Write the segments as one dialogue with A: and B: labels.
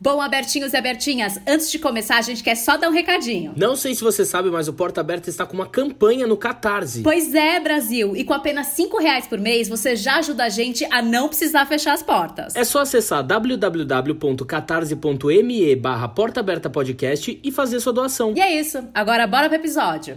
A: Bom, abertinhos e abertinhas, antes de começar, a gente quer só dar um recadinho.
B: Não sei se você sabe, mas o Porta Aberta está com uma campanha no Catarse.
A: Pois é, Brasil, e com apenas 5 reais por mês, você já ajuda a gente a não precisar fechar as portas.
B: É só acessar www.catarse.me barra Porta Aberta Podcast e fazer sua doação.
A: E é isso, agora bora pro episódio.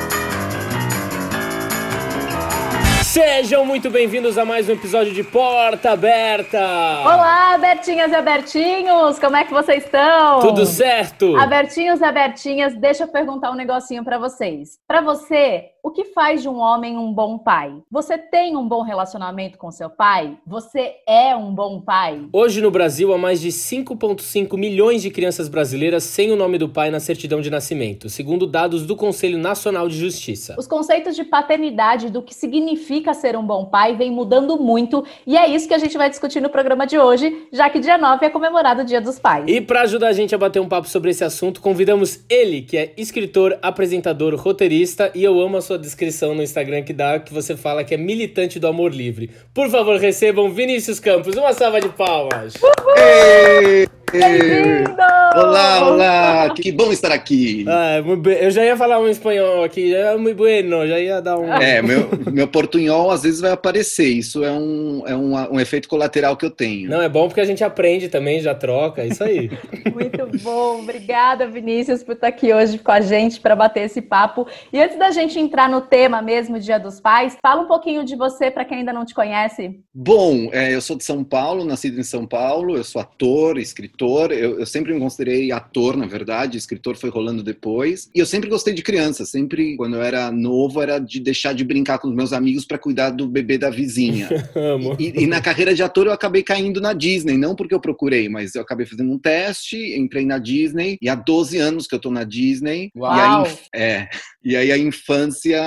B: Sejam muito bem-vindos a mais um episódio de Porta Aberta!
C: Olá, Abertinhas e Abertinhos! Como é que vocês estão?
B: Tudo certo?
C: Abertinhos e Abertinhas, deixa eu perguntar um negocinho pra vocês. Pra você, o que faz de um homem um bom pai? Você tem um bom relacionamento com seu pai? Você é um bom pai?
B: Hoje no Brasil há mais de 5,5 milhões de crianças brasileiras sem o nome do pai na certidão de nascimento, segundo dados do Conselho Nacional de Justiça.
C: Os conceitos de paternidade do que significa ser um bom pai vem mudando muito e é isso que a gente vai discutir no programa de hoje, já que dia 9 é comemorado o Dia dos Pais.
B: E para ajudar a gente a bater um papo sobre esse assunto, convidamos ele, que é escritor, apresentador, roteirista, e eu amo a sua descrição no Instagram que dá, que você fala que é militante do amor livre. Por favor, recebam Vinícius Campos. Uma salva de palmas.
D: Ei!
C: Bem-vindo!
D: Olá, olá! Que bom estar aqui!
B: Ah, eu já ia falar um espanhol aqui, é muito bueno, já ia dar um...
D: É, meu, meu portunhol às vezes vai aparecer, isso é um, é um, um efeito colateral que eu tenho.
B: Não, é bom porque a gente aprende também, já troca, é isso aí.
C: Muito bom, obrigada Vinícius por estar aqui hoje com a gente para bater esse papo. E antes da gente entrar no tema mesmo, Dia dos Pais, fala um pouquinho de você para quem ainda não te conhece.
D: Bom, é, eu sou de São Paulo, nascido em São Paulo, eu sou ator, escritor, eu, eu sempre me considerei ator, na verdade, escritor foi rolando depois, e eu sempre gostei de criança, sempre, quando eu era novo, era de deixar de brincar com os meus amigos para cuidar do bebê da vizinha.
B: Amo.
D: E, e na carreira de ator eu acabei caindo na Disney, não porque eu procurei, mas eu acabei fazendo um teste, entrei na Disney, e há 12 anos que eu tô na Disney.
C: Uau!
D: E aí, é, e aí a infância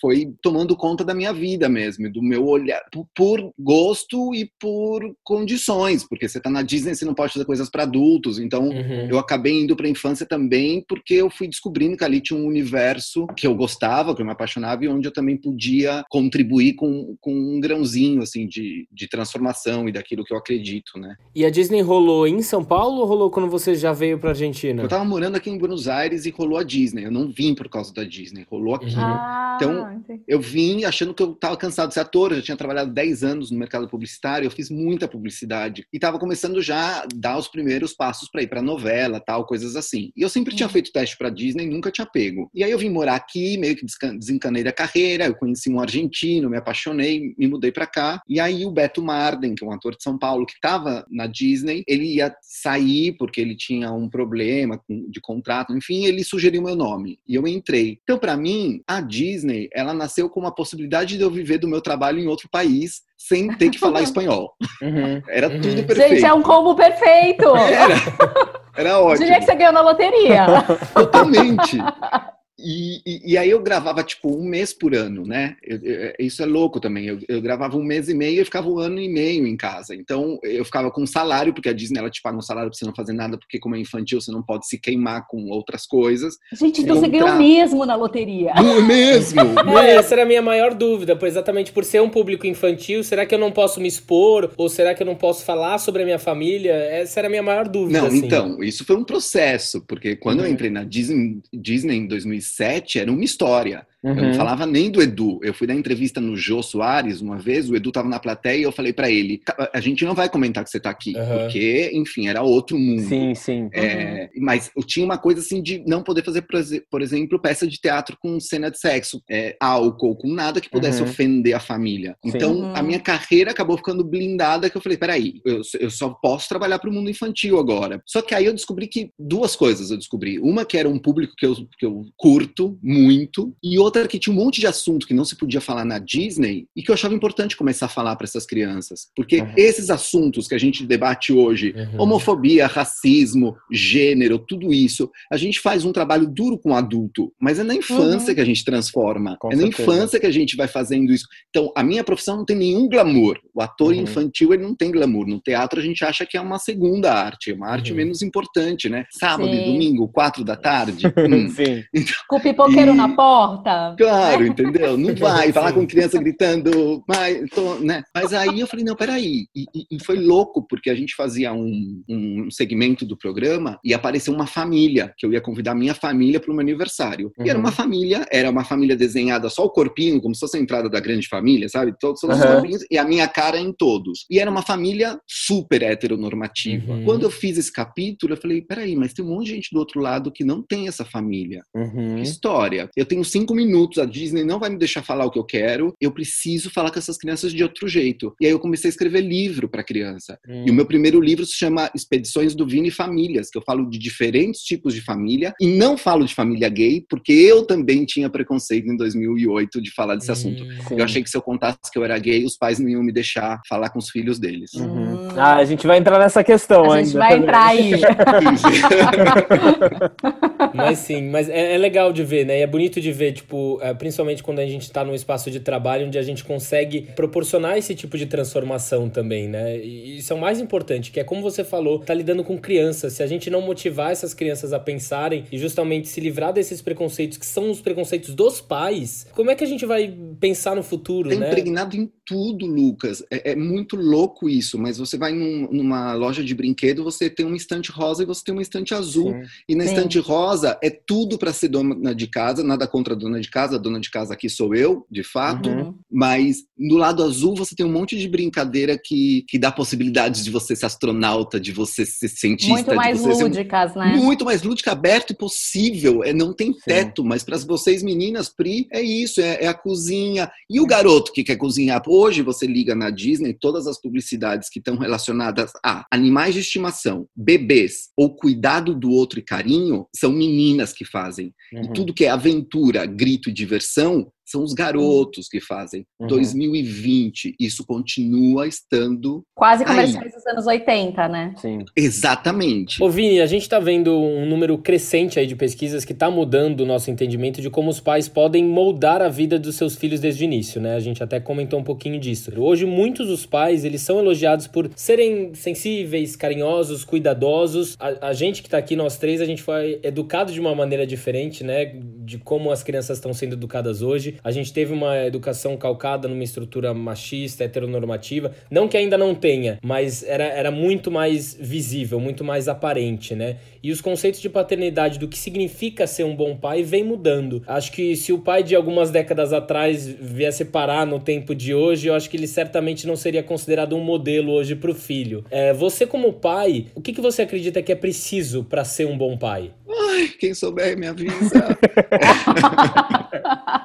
D: foi tomando conta da minha vida mesmo, do meu olhar, por, por gosto e por condições, porque você tá na Disney, você não pode fazer coisas para adultos, então
B: Uhum.
D: Eu acabei indo pra infância também porque eu fui descobrindo que ali tinha um universo que eu gostava, que eu me apaixonava e onde eu também podia contribuir com, com um grãozinho, assim, de, de transformação e daquilo que eu acredito, né?
B: E a Disney rolou em São Paulo ou rolou quando você já veio pra Argentina?
D: Eu tava morando aqui em Buenos Aires e rolou a Disney, eu não vim por causa da Disney, rolou aqui.
B: Uhum.
C: Ah,
D: Então,
C: entendi.
D: Eu vim achando que eu estava cansado de ser ator, eu já tinha trabalhado 10 anos no mercado publicitário, eu fiz muita publicidade e estava começando já a dar os primeiros passos para ir para novela, tal, coisas assim. E eu sempre tinha feito teste para Disney, nunca tinha pego. E aí eu vim morar aqui, meio que desencanei da carreira, eu conheci um argentino, me apaixonei, me mudei para cá. E aí o Beto Marden, que é um ator de São Paulo que estava na Disney, ele ia sair porque ele tinha um problema de contrato, enfim, ele sugeriu meu nome e eu entrei. Então, para mim, a Disney, ela nasceu com uma possibilidade de eu viver do meu trabalho em outro país sem ter que falar espanhol.
B: Uhum.
D: Era
B: Uhum.
D: tudo perfeito.
C: Gente, é um combo perfeito!
D: Era, era ótimo.
C: Diria que você ganhou na loteria.
D: Totalmente. E, e- e aí eu gravava tipo um mês por ano, né? Eu- eu- isso é louco também. Eu, eu gravava um mês e meio e ficava um ano e meio em casa. Então eu ficava com salário, porque a Disney ela te paga um salário pra você não fazer nada, porque como é infantil você não pode se queimar com outras coisas.
C: Gente, então você ganhou mesmo na loteria.
D: Não é mesmo?
B: Não, essa era a minha maior dúvida, pois exatamente por ser um público infantil, será que eu não posso me expor? Ou será que eu não posso falar sobre a minha família? Essa era a minha maior dúvida.
D: Não,
B: assim.
D: então, isso foi um processo, porque quando eu
B: Uhum.
D: entrei na Disney, Disney em 2007, era uma história. Eu não
B: Uhum.
D: falava nem do Edu. Eu fui dar entrevista no Jô Soares uma vez, o Edu tava na plateia e eu falei pra ele: "Ca- a gente não vai comentar que você tá aqui,
B: Aham.
D: porque, enfim, era outro mundo.
B: Sim, sim.
D: É, mas eu tinha uma coisa assim de não poder fazer, por exe- por exemplo, peça de teatro com cena de sexo, é, álcool, com nada que pudesse
B: Uhum.
D: ofender a família.
B: Sim.
D: Então
C: Uhum.
D: a minha carreira acabou ficando blindada, que eu falei, peraí, eu, eu só posso trabalhar para o mundo infantil agora. Só que aí eu descobri que duas coisas eu descobri. Uma que era um público que eu, que eu curto muito, e outra que tinha um monte de assunto que não se podia falar na Disney e que eu achava importante começar a falar para essas crianças. Porque uhum. esses assuntos que a gente debate hoje, uhum. homofobia, racismo, gênero, tudo isso, a gente faz um trabalho duro com o adulto, mas é na infância uhum. que a gente transforma. Com é certeza. na infância que a gente vai fazendo isso. Então, a minha profissão não tem nenhum glamour. O ator uhum. infantil ele não tem glamour. No teatro a gente acha que é uma segunda arte, uma arte uhum. menos importante, né? Sábado Sim. e domingo, quatro da tarde. hum.
C: Sim. Então, com o pipoqueiro e... na porta.
D: Claro, entendeu? Não vai falar com criança gritando, mas, tô, né? mas aí eu falei, não, peraí. E, e, foi louco, porque a gente fazia um, um segmento do programa e apareceu uma família, que eu ia convidar minha família para o meu aniversário. Uhum. E era uma uhum. família, era uma família desenhada só o corpinho, como se fosse a entrada da grande família, sabe? Todos, todos uhum. os e a minha cara em todos. E era uma família super heteronormativa. Uhum. Quando eu fiz esse capítulo, eu falei, peraí, mas tem um monte de gente do outro lado que não tem essa família. Uhum. Que história. Eu tenho cinco minutos, a Disney não vai me deixar falar o que eu quero, eu preciso falar com essas crianças de outro jeito. E aí eu comecei a escrever livro para criança. Uhum. E o meu primeiro livro se chama Expedições do Vini e Famílias, que eu falo de diferentes tipos de família e não falo de família gay, porque eu também tinha preconceito em 2008 de falar desse assunto. Eu achei que se eu contasse que eu era gay, os pais não iam me deixar falar com os filhos deles.
B: Uhum. Ah, a gente vai entrar nessa questão
C: a
B: ainda.
C: A gente vai entrar aí.
B: mas sim, mas é, é, legal de ver, né? E é bonito de ver, tipo, é, principalmente quando a gente está num espaço de trabalho onde a gente consegue proporcionar esse tipo de transformação também, né? E isso é o mais importante, que é como você falou, tá lidando com crianças. Se a gente não motivar essas crianças a pensarem e justamente se livrar desses preconceitos que são os preconceitos dos pais, como é que a gente vai pensar no futuro,
D: é
B: né?
D: impregnado em tudo, Lucas. É, é muito louco isso, mas você vai num, numa loja de brinquedo, você tem um estante rosa e você tem um estante azul. Sim. E na Sim. estante rosa é tudo para ser dona de casa, nada contra a dona de casa, a dona de casa aqui sou eu, de fato. Uhum. Mas no lado azul você tem um monte de brincadeira que, que dá possibilidades de você ser astronauta, de você ser cientista.
C: Muito mais lúdicas,
D: um,
C: né?
D: Muito mais lúdica, aberto e possível. É, não tem teto, Sim. mas para vocês meninas, Pri, é isso, é, é a cozinha. E o garoto que quer cozinhar? Hoje você liga na Disney, todas as publicidades que estão relacionadas a animais de estimação, bebês ou cuidado do outro e carinho, são meninas que fazem. Uhum. E tudo que é aventura, grito e diversão são os garotos que fazem. Uhum. 2020, isso continua estando.
C: Quase comerciais dos anos 80, né?
D: Sim. Exatamente.
B: Ô, Vini, a gente está vendo um número crescente aí de pesquisas que está mudando o nosso entendimento de como os pais podem moldar a vida dos seus filhos desde o início, né? A gente até comentou um pouquinho disso. Hoje, muitos dos pais, eles são elogiados por serem sensíveis, carinhosos, cuidadosos. A, a gente que está aqui, nós três, a gente foi educado de uma maneira diferente, né? De como as crianças estão sendo educadas hoje. A gente teve uma educação calcada numa estrutura machista, heteronormativa. Não que ainda não tenha, mas era, era muito mais visível, muito mais aparente, né? E os conceitos de paternidade, do que significa ser um bom pai, vem mudando. Acho que se o pai de algumas décadas atrás viesse parar no tempo de hoje, eu acho que ele certamente não seria considerado um modelo hoje para o filho. É, você, como pai, o que, que você acredita que é preciso para ser um bom pai?
D: Ai, quem souber me avisa.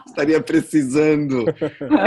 D: Estaria precisando.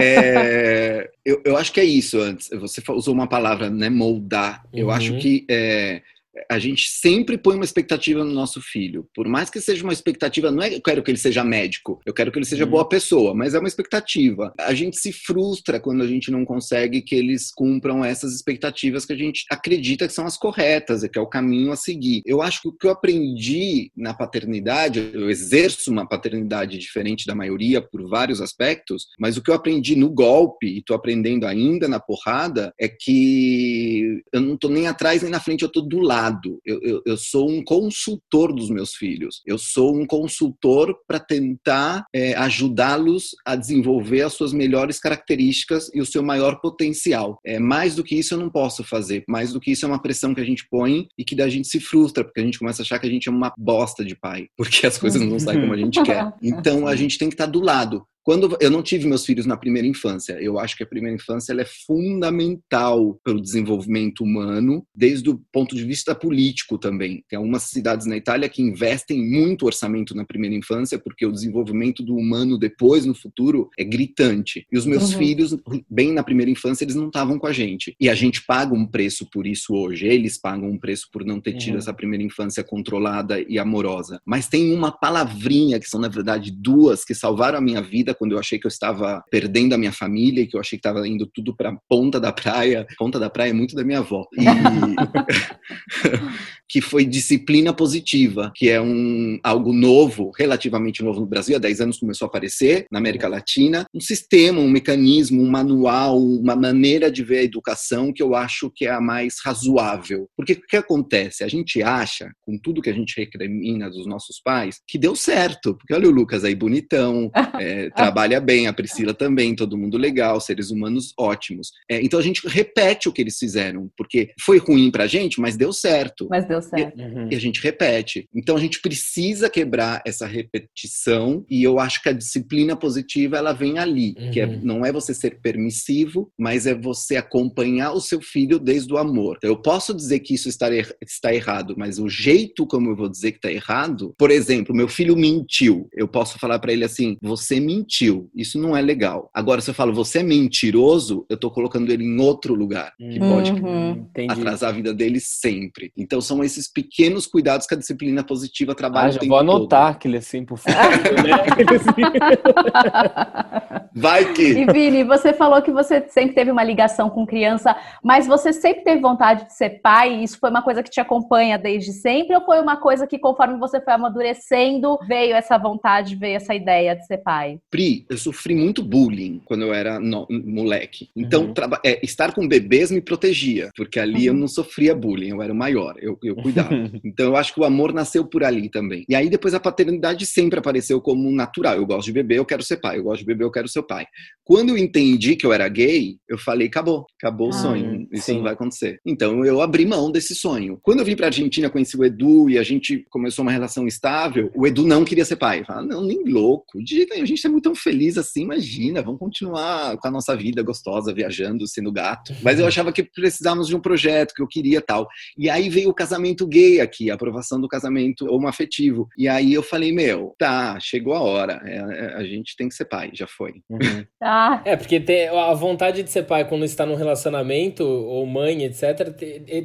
D: É, eu, eu acho que é isso antes. Você usou uma palavra, né? Moldar. Eu uhum. acho que é, a gente sempre põe uma expectativa no nosso filho. Por mais que seja uma expectativa, não é eu quero que ele seja médico, eu quero que ele seja uhum. boa pessoa, mas é uma expectativa. A gente se frustra quando a gente não consegue que eles cumpram essas expectativas que a gente acredita que são as corretas, que é o caminho a seguir. Eu acho que o que eu aprendi na paternidade, eu exerço uma paternidade diferente da maioria por vários aspectos, mas o que eu aprendi no golpe e estou aprendendo ainda na porrada é que eu não estou nem atrás nem na frente, eu estou do lado Eu, eu, eu, sou um consultor dos meus filhos. Eu sou um consultor para tentar é, ajudá-los a desenvolver as suas melhores características e o seu maior potencial. É, mais do que isso eu não posso fazer. Mais do que isso é uma pressão que a gente põe e que da gente se frustra, porque a gente começa a achar que a gente é uma bosta de pai, porque as coisas não saem como a gente quer. Então a gente tem que estar do lado Quando eu não tive meus filhos na primeira infância, eu acho que a primeira infância ela é fundamental para o desenvolvimento humano, desde o ponto de vista político também. Tem algumas cidades na Itália que investem muito orçamento na primeira infância, porque o desenvolvimento do humano depois, no futuro, é gritante. E os meus uhum. filhos, bem na primeira infância, eles não estavam com a gente. E a gente paga um preço por isso hoje. Eles pagam um preço por não ter tido uhum. essa primeira infância controlada e amorosa. Mas tem uma palavrinha, que são, na verdade, duas, que salvaram a minha vida quando eu achei que eu estava perdendo a minha família e que eu achei que estava indo tudo para ponta da praia. Ponta da praia é muito da minha avó. E... que foi disciplina positiva, que é um algo novo, relativamente novo no Brasil, há 10 anos começou a aparecer na América Latina, um sistema, um mecanismo, um manual, uma maneira de ver a educação que eu acho que é a mais razoável. Porque o que acontece? A gente acha, com tudo que a gente recrimina dos nossos pais, que deu certo, porque olha o Lucas aí bonitão, é, trabalha bem, a Priscila também, todo mundo legal, seres humanos ótimos. É, então a gente repete o que eles fizeram, porque foi ruim pra gente, mas deu certo.
C: Mas deu certo.
D: E, uhum. e a gente repete. Então a gente precisa quebrar essa repetição e eu acho que a disciplina positiva ela vem ali, uhum. que é, uhum. não é você ser permissivo, mas é você acompanhar o seu filho desde o amor. Então, eu posso dizer que isso está, er está errado, mas o jeito como eu vou dizer que está errado, por exemplo, meu filho mentiu, eu posso falar para ele assim: você mentiu, isso não é legal. Agora, se eu falo você é mentiroso, eu estou colocando ele em outro lugar, que uhum. pode atrasar a vida dele sempre. Então, são esses pequenos cuidados que a disciplina positiva trabalha. Ah,
B: já vou anotar todo. aquele assim por favor.
D: Vai que.
C: E Vini, você falou que você sempre teve uma ligação com criança, mas você sempre teve vontade de ser pai? Isso foi uma coisa que te acompanha desde sempre? Ou foi uma coisa que, conforme você foi amadurecendo, veio essa vontade, veio essa ideia de ser pai?
D: Pri, eu sofri muito bullying quando eu era no, moleque. Então, uhum. é, estar com bebês me protegia, porque ali uhum. eu não sofria bullying, eu era o maior, eu, eu cuidava. então, eu acho que o amor nasceu por ali também. E aí, depois, a paternidade sempre apareceu como natural. Eu gosto de beber, eu quero ser pai. Eu gosto de beber, eu quero ser pai. Quando eu entendi que eu era gay, eu falei, acabou, acabou ah, o sonho, isso sim. não vai acontecer. Então eu abri mão desse sonho. Quando eu vim pra Argentina, conheci o Edu e a gente começou uma relação estável, o Edu não queria ser pai. Falei, não, nem louco, de a gente é muito tão feliz assim, imagina, vamos continuar com a nossa vida gostosa, viajando, sendo gato. Mas eu achava que precisávamos de um projeto, que eu queria tal. E aí veio o casamento gay aqui, a aprovação do casamento homoafetivo. E aí eu falei, meu, tá, chegou a hora, é, é, a gente tem que ser pai, já foi.
B: Uhum. ah. É, porque tem a vontade de ser pai quando está num relacionamento, ou mãe, etc.,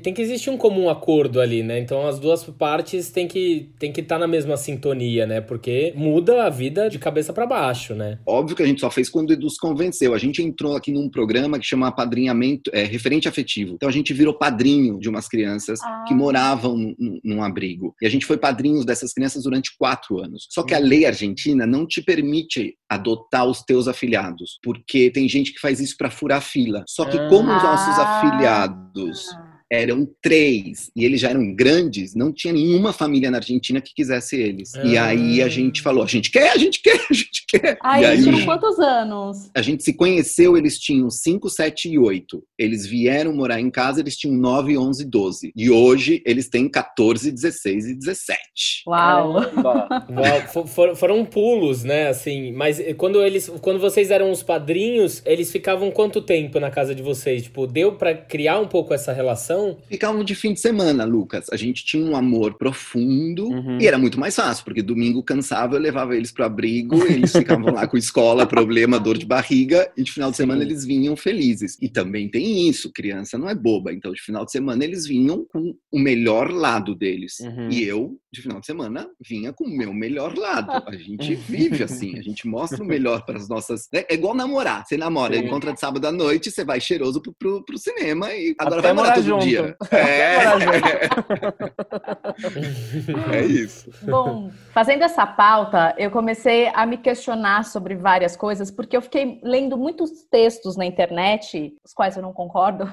B: tem que existir um comum acordo ali, né? Então as duas partes têm que têm que estar tá na mesma sintonia, né? Porque muda a vida de cabeça para baixo, né?
D: Óbvio que a gente só fez quando o Edu se convenceu. A gente entrou aqui num programa que chama Padrinhamento, é, Referente Afetivo. Então a gente virou padrinho de umas crianças ah. que moravam num, num abrigo. E a gente foi padrinhos dessas crianças durante quatro anos. Só que a lei argentina não te permite adotar os teus afiliados, porque tem gente que faz isso para furar fila. Só que como os nossos ah. afiliados eram três e eles já eram grandes, não tinha nenhuma família na Argentina que quisesse eles. E ah. aí a gente falou: a gente quer, a gente quer, a gente quer.
C: Aí, e aí tinham quantos anos?
D: A gente se conheceu, eles tinham 5, 7 e 8. Eles vieram morar em casa, eles tinham 9, 11, 12. E hoje eles têm 14, 16 e 17.
C: Uau!
B: Uau. For, foram pulos, né? Assim, mas quando eles, quando vocês eram os padrinhos, eles ficavam quanto tempo na casa de vocês? Tipo, deu para criar um pouco essa relação?
D: Não? Ficavam de fim de semana, Lucas. A gente tinha um amor profundo uhum. e era muito mais fácil, porque domingo cansava, eu levava eles pro abrigo, eles ficavam lá com escola, problema, dor de barriga, e de final de semana Sim. eles vinham felizes. E também tem isso, criança não é boba, então de final de semana eles vinham com o melhor lado deles. Uhum. E eu, de final de semana, vinha com o meu melhor lado. A gente vive assim, a gente mostra o melhor para as nossas. É igual namorar. Você namora, Sim. encontra de sábado à noite, você vai cheiroso pro, pro, pro cinema e agora Até vai morar todo junto. dia dia. É. é isso.
C: Bom, fazendo essa pauta, eu comecei a me questionar sobre várias coisas, porque eu fiquei lendo muitos textos na internet, os quais eu não concordo,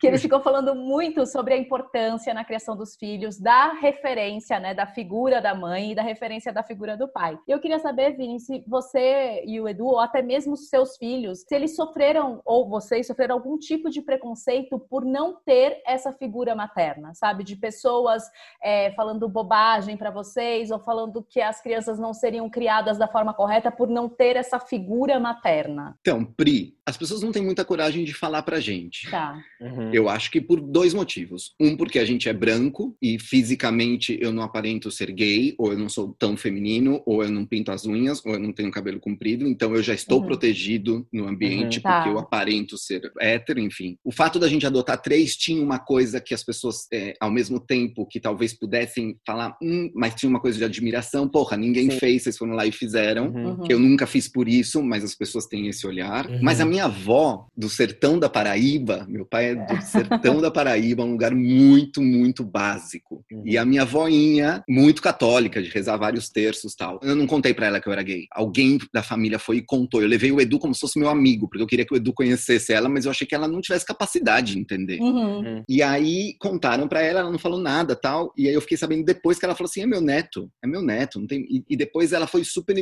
C: que eles ficam falando muito sobre a importância na criação dos filhos da referência, né, da figura da mãe e da referência da figura do pai. Eu queria saber, Vini, se você e o Edu, ou até mesmo seus filhos, se eles sofreram, ou vocês sofreram algum tipo de preconceito por não ter essa figura materna, sabe? De pessoas é, falando bobagem para vocês ou falando que as crianças não seriam criadas da forma correta por não ter essa figura materna.
D: Então, Pri, as pessoas não têm muita coragem de falar pra gente.
C: Tá.
D: Uhum. Eu acho que por dois motivos. Um, porque a gente é branco e fisicamente eu não aparento ser gay, ou eu não sou tão feminino, ou eu não pinto as unhas, ou eu não tenho cabelo comprido, então eu já estou uhum. protegido no ambiente uhum. porque tá. eu aparento ser hétero, enfim. O fato da gente adotar três tinha uma coisa que as pessoas, é, ao mesmo tempo que talvez pudessem falar, hum, mas tinha uma coisa de admiração, porra, ninguém Sim. fez, vocês foram lá e fizeram. Uhum. Eu nunca fiz por isso, mas as pessoas têm esse olhar. Uhum. Mas a minha avó, do sertão da Paraíba, meu pai é do sertão da Paraíba, um lugar muito, muito básico. Uhum. E a minha voinha, muito católica, de rezar vários terços tal. Eu não contei para ela que eu era gay. Alguém da família foi e contou. Eu levei o Edu como se fosse meu amigo, porque eu queria que o Edu conhecesse ela, mas eu achei que ela não tivesse capacidade de entender. Uhum. Uhum. E aí contaram para ela, ela não falou nada tal. E aí eu fiquei sabendo depois que ela falou assim: é meu neto, é meu neto. Não tem... e, e depois ela foi super,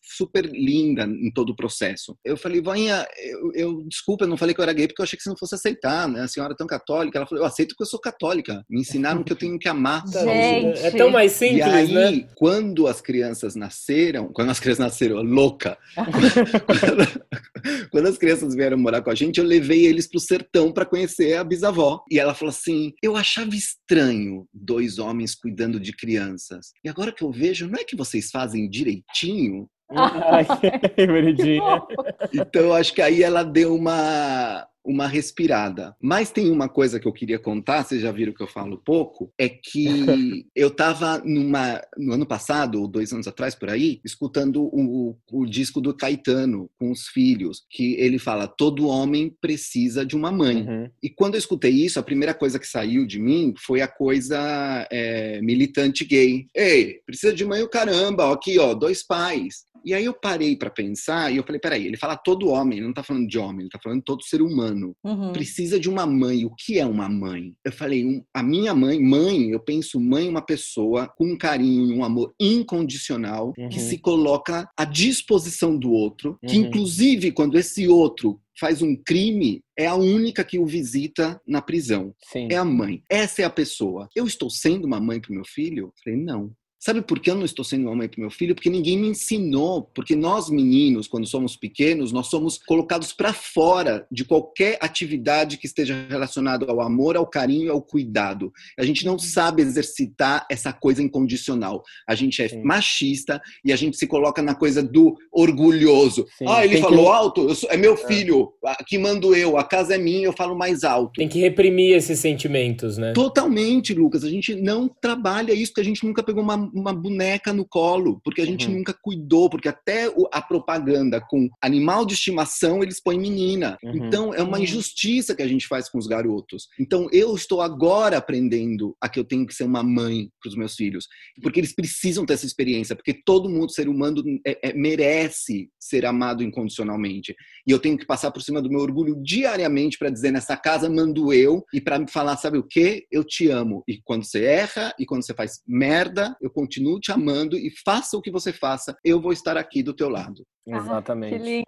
D: super linda em todo o processo. Eu falei, voinha, eu, eu desculpa, eu não falei que eu era gay porque eu achei que você não fosse aceitar, né? A senhora é tão católica. Ela falou, eu aceito porque eu sou católica. Me ensinaram que eu tenho que amar.
C: Gente.
B: É tão mais simples, e
D: aí,
B: né?
D: quando as crianças nasceram, quando as crianças nasceram, louca. quando, quando as crianças vieram morar com a gente, eu levei eles pro sertão para conhecer a bisavó. E ela falou assim: eu achava estranho dois homens cuidando de crianças. E agora que eu vejo, não é que vocês fazem direitinho?
B: Ai, bonitinha.
D: Então, acho que aí ela deu uma, uma respirada. Mas tem uma coisa que eu queria contar, vocês já viram que eu falo pouco, é que eu estava numa no ano passado, ou dois anos atrás por aí, escutando o, o disco do Caetano com os filhos, que ele fala: todo homem precisa de uma mãe. Uhum. E quando eu escutei isso, a primeira coisa que saiu de mim foi a coisa é, militante gay. Ei, precisa de mãe o caramba, ó, aqui ó, dois pais. E aí eu parei para pensar e eu falei, peraí, ele fala todo homem, ele não tá falando de homem, ele tá falando todo ser humano. Uhum. Precisa de uma mãe. O que é uma mãe? Eu falei, um, a minha mãe, mãe, eu penso mãe uma pessoa com um carinho e um amor incondicional uhum. que se coloca à disposição do outro, que uhum. inclusive quando esse outro faz um crime, é a única que o visita na prisão. Sim. É a mãe. Essa é a pessoa. Eu estou sendo uma mãe para meu filho? Falei, não. Sabe por que eu não estou sendo uma mãe para meu filho? Porque ninguém me ensinou. Porque nós meninos, quando somos pequenos, nós somos colocados para fora de qualquer atividade que esteja relacionada ao amor, ao carinho, ao cuidado. A gente não sabe exercitar essa coisa incondicional. A gente é Sim. machista e a gente se coloca na coisa do orgulhoso. Sim. Ah, ele Tem falou que... alto, sou... é meu é. filho, que mando eu, a casa é minha, eu falo mais alto.
B: Tem que reprimir esses sentimentos, né?
D: Totalmente, Lucas. A gente não trabalha isso, porque a gente nunca pegou uma uma boneca no colo, porque a gente uhum. nunca cuidou, porque até a propaganda com animal de estimação eles põem menina. Uhum. Então é uma uhum. injustiça que a gente faz com os garotos. Então eu estou agora aprendendo a que eu tenho que ser uma mãe para os meus filhos, porque eles precisam ter essa experiência, porque todo mundo, ser humano, é, é, merece ser amado incondicionalmente. E eu tenho que passar por cima do meu orgulho diariamente para dizer nessa casa mando eu e para me falar, sabe o que? Eu te amo. E quando você erra e quando você faz merda, eu continuo te amando e faça o que você faça, eu vou estar aqui do teu lado.
B: Exatamente.
C: Ah, que lindo.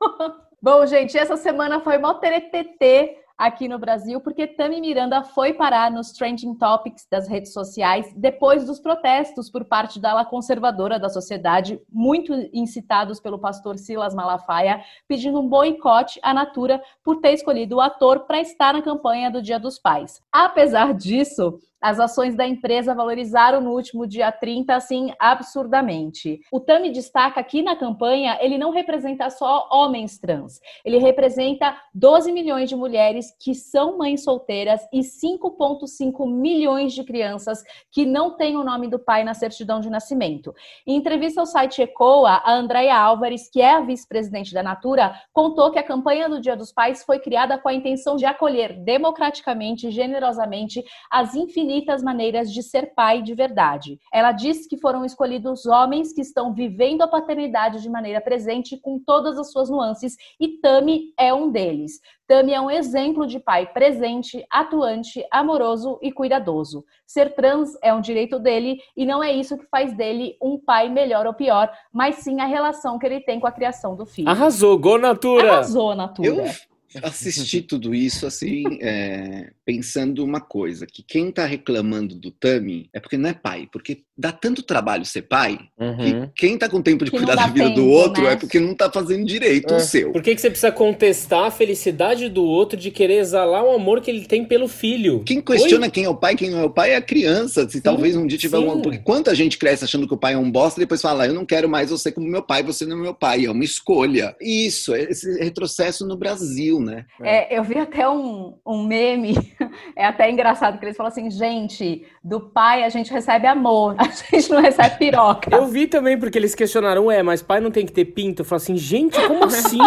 C: Bom, gente, essa semana foi mó teretetê aqui no Brasil, porque Tami Miranda foi parar nos trending topics das redes sociais depois dos protestos por parte da ala conservadora da sociedade, muito incitados pelo pastor Silas Malafaia, pedindo um boicote à Natura por ter escolhido o ator para estar na campanha do Dia dos Pais. Apesar disso, as ações da empresa valorizaram no último dia 30, assim, absurdamente. O Tami destaca que na campanha ele não representa só homens trans, ele representa 12 milhões de mulheres que são mães solteiras e 5,5 milhões de crianças que não têm o nome do pai na certidão de nascimento. Em entrevista ao site Ecoa, a Andréia Álvares, que é a vice-presidente da Natura, contou que a campanha do Dia dos Pais foi criada com a intenção de acolher democraticamente e generosamente as infinitas infinitas maneiras de ser pai de verdade. Ela diz que foram escolhidos homens que estão vivendo a paternidade de maneira presente com todas as suas nuances e Tami é um deles. Tami é um exemplo de pai presente, atuante, amoroso e cuidadoso. Ser trans é um direito dele e não é isso que faz dele um pai melhor ou pior, mas sim a relação que ele tem com a criação do filho.
B: Arrasou, Go Natura!
C: Arrasou, Natura.
D: Eu assisti tudo isso assim, é, pensando uma coisa: que quem tá reclamando do Tami é porque não é pai, porque dá tanto trabalho ser pai
B: Uhum.
D: que quem tá com tempo de
C: Que
D: cuidar da vida do
C: tempo,
D: outro
C: né?
D: é porque não tá fazendo direito
B: É.
D: o seu.
B: Por que, que você precisa contestar a felicidade do outro de querer exalar o amor que ele tem pelo filho?
D: Quem questiona quem é o pai e quem não é o pai é a criança. Se talvez um dia tiver
B: sim.
D: uma. Porque quanta gente cresce achando que o pai é um bosta e depois fala: Eu não quero mais você como meu pai, você não é meu pai. É uma escolha. Isso, é esse retrocesso no Brasil, né?
C: É, eu vi até um, um meme, é até engraçado, que eles falam assim, gente, do pai a gente recebe amor, a gente não recebe piroca.
B: Eu vi também, porque eles questionaram, ué, mas pai não tem que ter pinto? Eu falo assim, gente, como assim?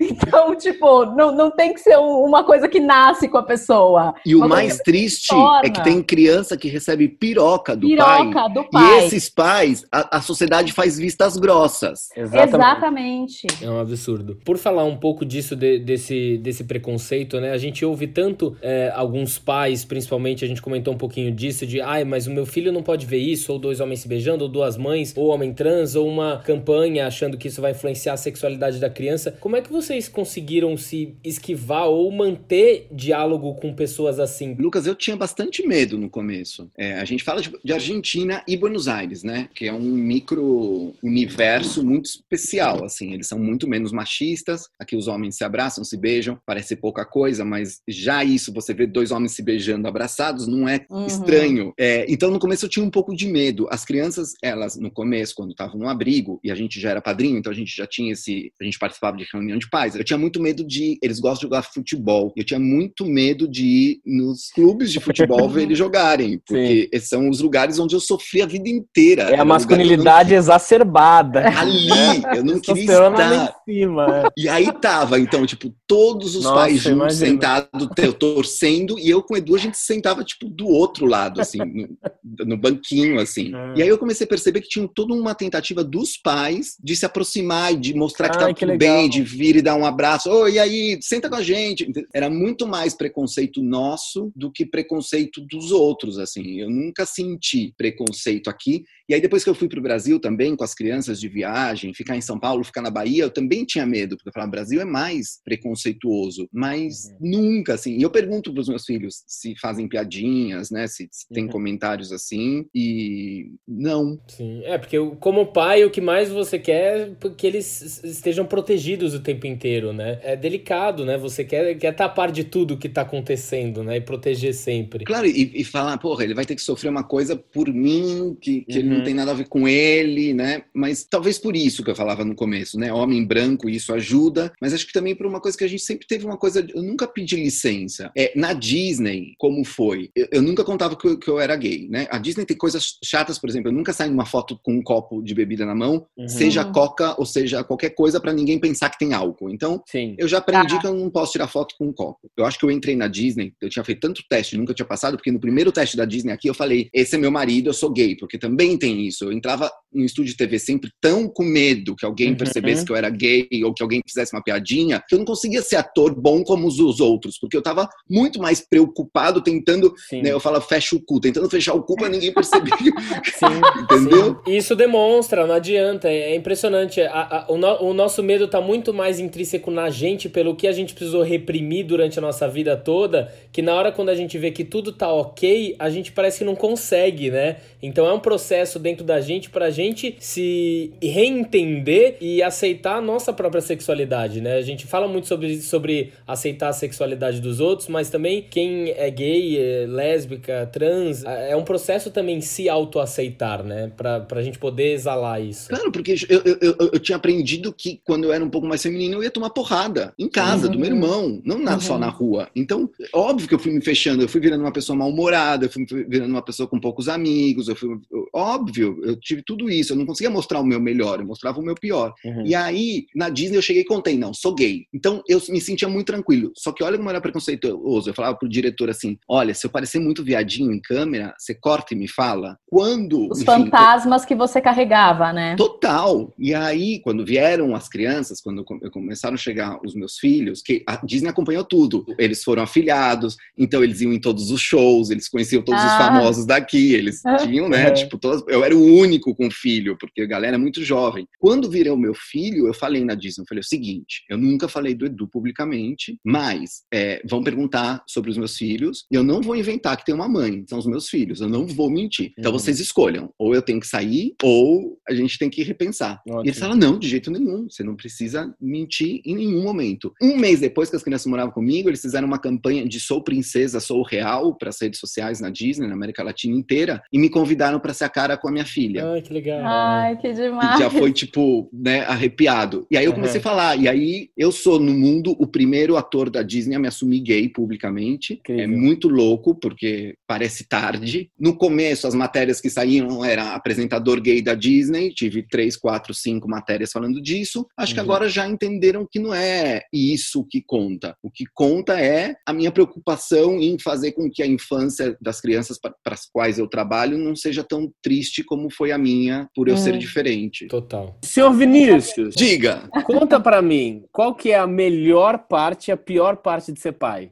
C: Então, tipo, não, não tem que ser um- uma coisa que nasce com a pessoa.
D: E o mais triste é que tem criança que recebe piroca do
C: Piroca
D: pai.
C: do pai.
D: E esses pais, a, a sociedade faz vistas grossas.
C: Exatamente.
B: É um absurdo. Por falar um pouco disso, de- desse, desse preconceito, né? A gente ouve tanto é, alguns pais, principalmente, a gente comentou um pouquinho disso, de ai, mas o meu filho não pode ver isso, ou dois homens se beijando, ou duas mães, ou homem trans, ou uma campanha achando que isso vai influenciar a sexualidade da criança. Como é que vocês conseguiram se esquivar ou manter diálogo com pessoas assim?
D: Lucas, eu tinha bastante medo no começo. É, a gente fala de, de Argentina e Buenos Aires, né? Que é um micro universo muito especial, assim. Eles são muito menos machistas. Aqui os homens se abraçam, se beijam. Parece pouca coisa, mas já isso, você vê dois homens se beijando abraçados, não é
C: Uhum.
D: estranho. É, então, no começo eu tinha um pouco de medo. As crianças, elas, no começo, quando estavam no abrigo, e a gente já era padrinho, então a gente já tinha esse... A gente participava de reunião de pais. Eu tinha muito medo de... Eles gostam de jogar futebol. Eu tinha muito medo de ir nos clubes de futebol ver eles jogarem. Porque esses são os lugares onde eu sofri a vida inteira.
E: É a
D: eu não
E: masculinidade exacerbada.
D: Ali, eu não queria
E: Testosterona lá
D: estar.
E: em cima. é.
D: E aí tava, então, tipo, todos os
E: Nossa,
D: pais juntos, sentados, torcendo, e eu com o Edu, a gente sentava, tipo, do outro lado, assim, no, no banquinho, assim.
E: Ah.
D: E aí eu comecei a perceber que tinha toda uma tentativa dos pais de se aproximar e de mostrar que
E: Ai,
D: tava
E: que
D: tudo
E: legal.
D: bem, de vir e dar um abraço. Oi, e aí, senta com a gente. Era muito mais preconceito nosso do que preconceito dos outros, assim. Eu nunca senti preconceito aqui. E aí, depois que eu fui para o Brasil também, com as crianças de viagem, ficar em São Paulo, ficar na Bahia, eu também tinha medo, porque eu falava, Brasil é mais preconceituoso, mas nunca, assim. E eu pergunto para os meus filhos se fazem piadinhas, né, se, se tem
B: Uhum.
D: comentários assim, e não.
B: Sim, é porque como pai, o que mais você quer é que eles estejam protegidos o tempo inteiro, né? É delicado, né? Você quer, quer tapar de tudo que tá acontecendo, né? E proteger sempre.
D: Claro, e, e falar, porra, ele vai ter que sofrer uma coisa por mim, que, que ele
E: Uhum.
D: Não tem nada a ver com ele, né? Mas talvez por isso que eu falava no começo, né? Homem branco, isso ajuda, mas acho que também por uma coisa que a gente sempre teve uma coisa. Eu nunca pedi licença. É, na Disney, como foi? Eu, eu nunca contava que eu, que eu era gay, né? A Disney tem coisas chatas, por exemplo, eu nunca saio numa foto com um copo de bebida na mão,
E: Uhum.
D: seja
C: Uhum.
D: coca ou seja qualquer coisa, pra ninguém pensar que tem álcool. Então,
E: Sim.
D: eu já aprendi
C: Tá.
D: que eu não posso tirar foto com um copo. Eu acho que eu entrei na Disney, eu tinha feito tanto teste, nunca tinha passado, porque no primeiro teste da Disney aqui eu falei: esse é meu marido, eu sou gay, porque também tem isso. Eu entrava no estúdio de TV sempre tão com medo que alguém
E: Uhum.
D: percebesse que eu era gay ou que alguém fizesse uma piadinha, que eu não conseguia ser ator bom como os os outros, porque eu tava muito mais preocupado tentando, né, eu falo fecha o cu, tentando fechar o cu pra ninguém perceber.
B: Sim,
D: Entendeu?
B: sim. Isso demonstra, não adianta. É impressionante. A- a- o, no- o nosso medo tá muito mais intrínseco na gente pelo que a gente precisou reprimir durante a nossa vida toda, que na hora quando a gente vê que tudo tá ok, a gente parece que não consegue, né? Então é um processo dentro da gente pra gente se reentender e aceitar a nossa própria sexualidade, né? A gente fala muito sobre, sobre aceitar a sexualidade dos outros, mas também quem é gay, é lésbica, trans, é um processo também se autoaceitar, né? Pra, pra gente poder exalar isso.
D: Claro, porque eu, eu, eu, eu tinha aprendido que quando eu era um pouco mais feminino, eu ia tomar porrada em casa, do meu
C: Uhum.
D: irmão, não na- só
C: Uhum.
D: na rua. Então, óbvio que eu fui me fechando, eu fui virando uma pessoa mal-humorada, eu fui virando uma pessoa com poucos amigos, eu fui. eu- óbvio, eu tive tudo isso. Eu não conseguia mostrar o meu melhor, eu mostrava o meu pior.
E: Uhum.
D: E aí, na Disney, eu cheguei e contei, não, sou gay. Então, eu me sentia muito tranquilo. Só que olha como era preconceituoso. Eu falava pro diretor assim: olha, se eu parecer muito viadinho em câmera, você corta e me fala. Quando.
C: Os
D: enfim,
C: fantasmas que você carregava, né?
D: Total. E aí, quando vieram as crianças, quando com- começaram a chegar os meus filhos, que a Disney acompanhou tudo. Eles foram afiliados, então eles iam em todos os shows, eles conheciam todos os
C: Ah.
D: famosos daqui, eles tinham, né?
E: Uhum.
D: Tipo, todas, eu era o único com filho, porque a galera é muito jovem. Quando virei o meu filho, eu falei na Disney, eu falei o seguinte, eu nunca falei do Edu publicamente, mas é, vão perguntar sobre os meus filhos, e eu não vou inventar que tem uma mãe, são os meus filhos, eu não vou mentir. Então uhum. vocês escolham, ou eu tenho que sair, ou a gente tem que repensar. Ótimo. E eles falam, não, de jeito nenhum, você não precisa mentir em nenhum momento. Um mês depois que as crianças moravam comigo, eles fizeram uma campanha de sou princesa, sou real para as redes sociais na Disney, na América Latina inteira, e me convidaram para ser a cara com a minha filha.
B: Ai, que legal.
C: Ai, que demais.
D: E já foi, tipo, né, arrepiado. E aí eu comecei uhum. a falar, e aí eu sou no mundo o primeiro ator da Disney a me assumir gay publicamente. Incrível. É muito louco, porque parece tarde. No começo, as matérias que saíam era apresentador gay da Disney, tive três, quatro, cinco matérias falando disso. Acho uhum. que agora já entenderam que não é isso que conta. O que conta é a minha preocupação em fazer com que a infância das crianças para as quais eu trabalho não seja tão triste como foi a minha por eu ser hum. diferente.
B: Total.
E: Senhor Vinícius,
D: diga.
E: Conta para mim, qual que é a melhor parte e a pior parte de ser pai?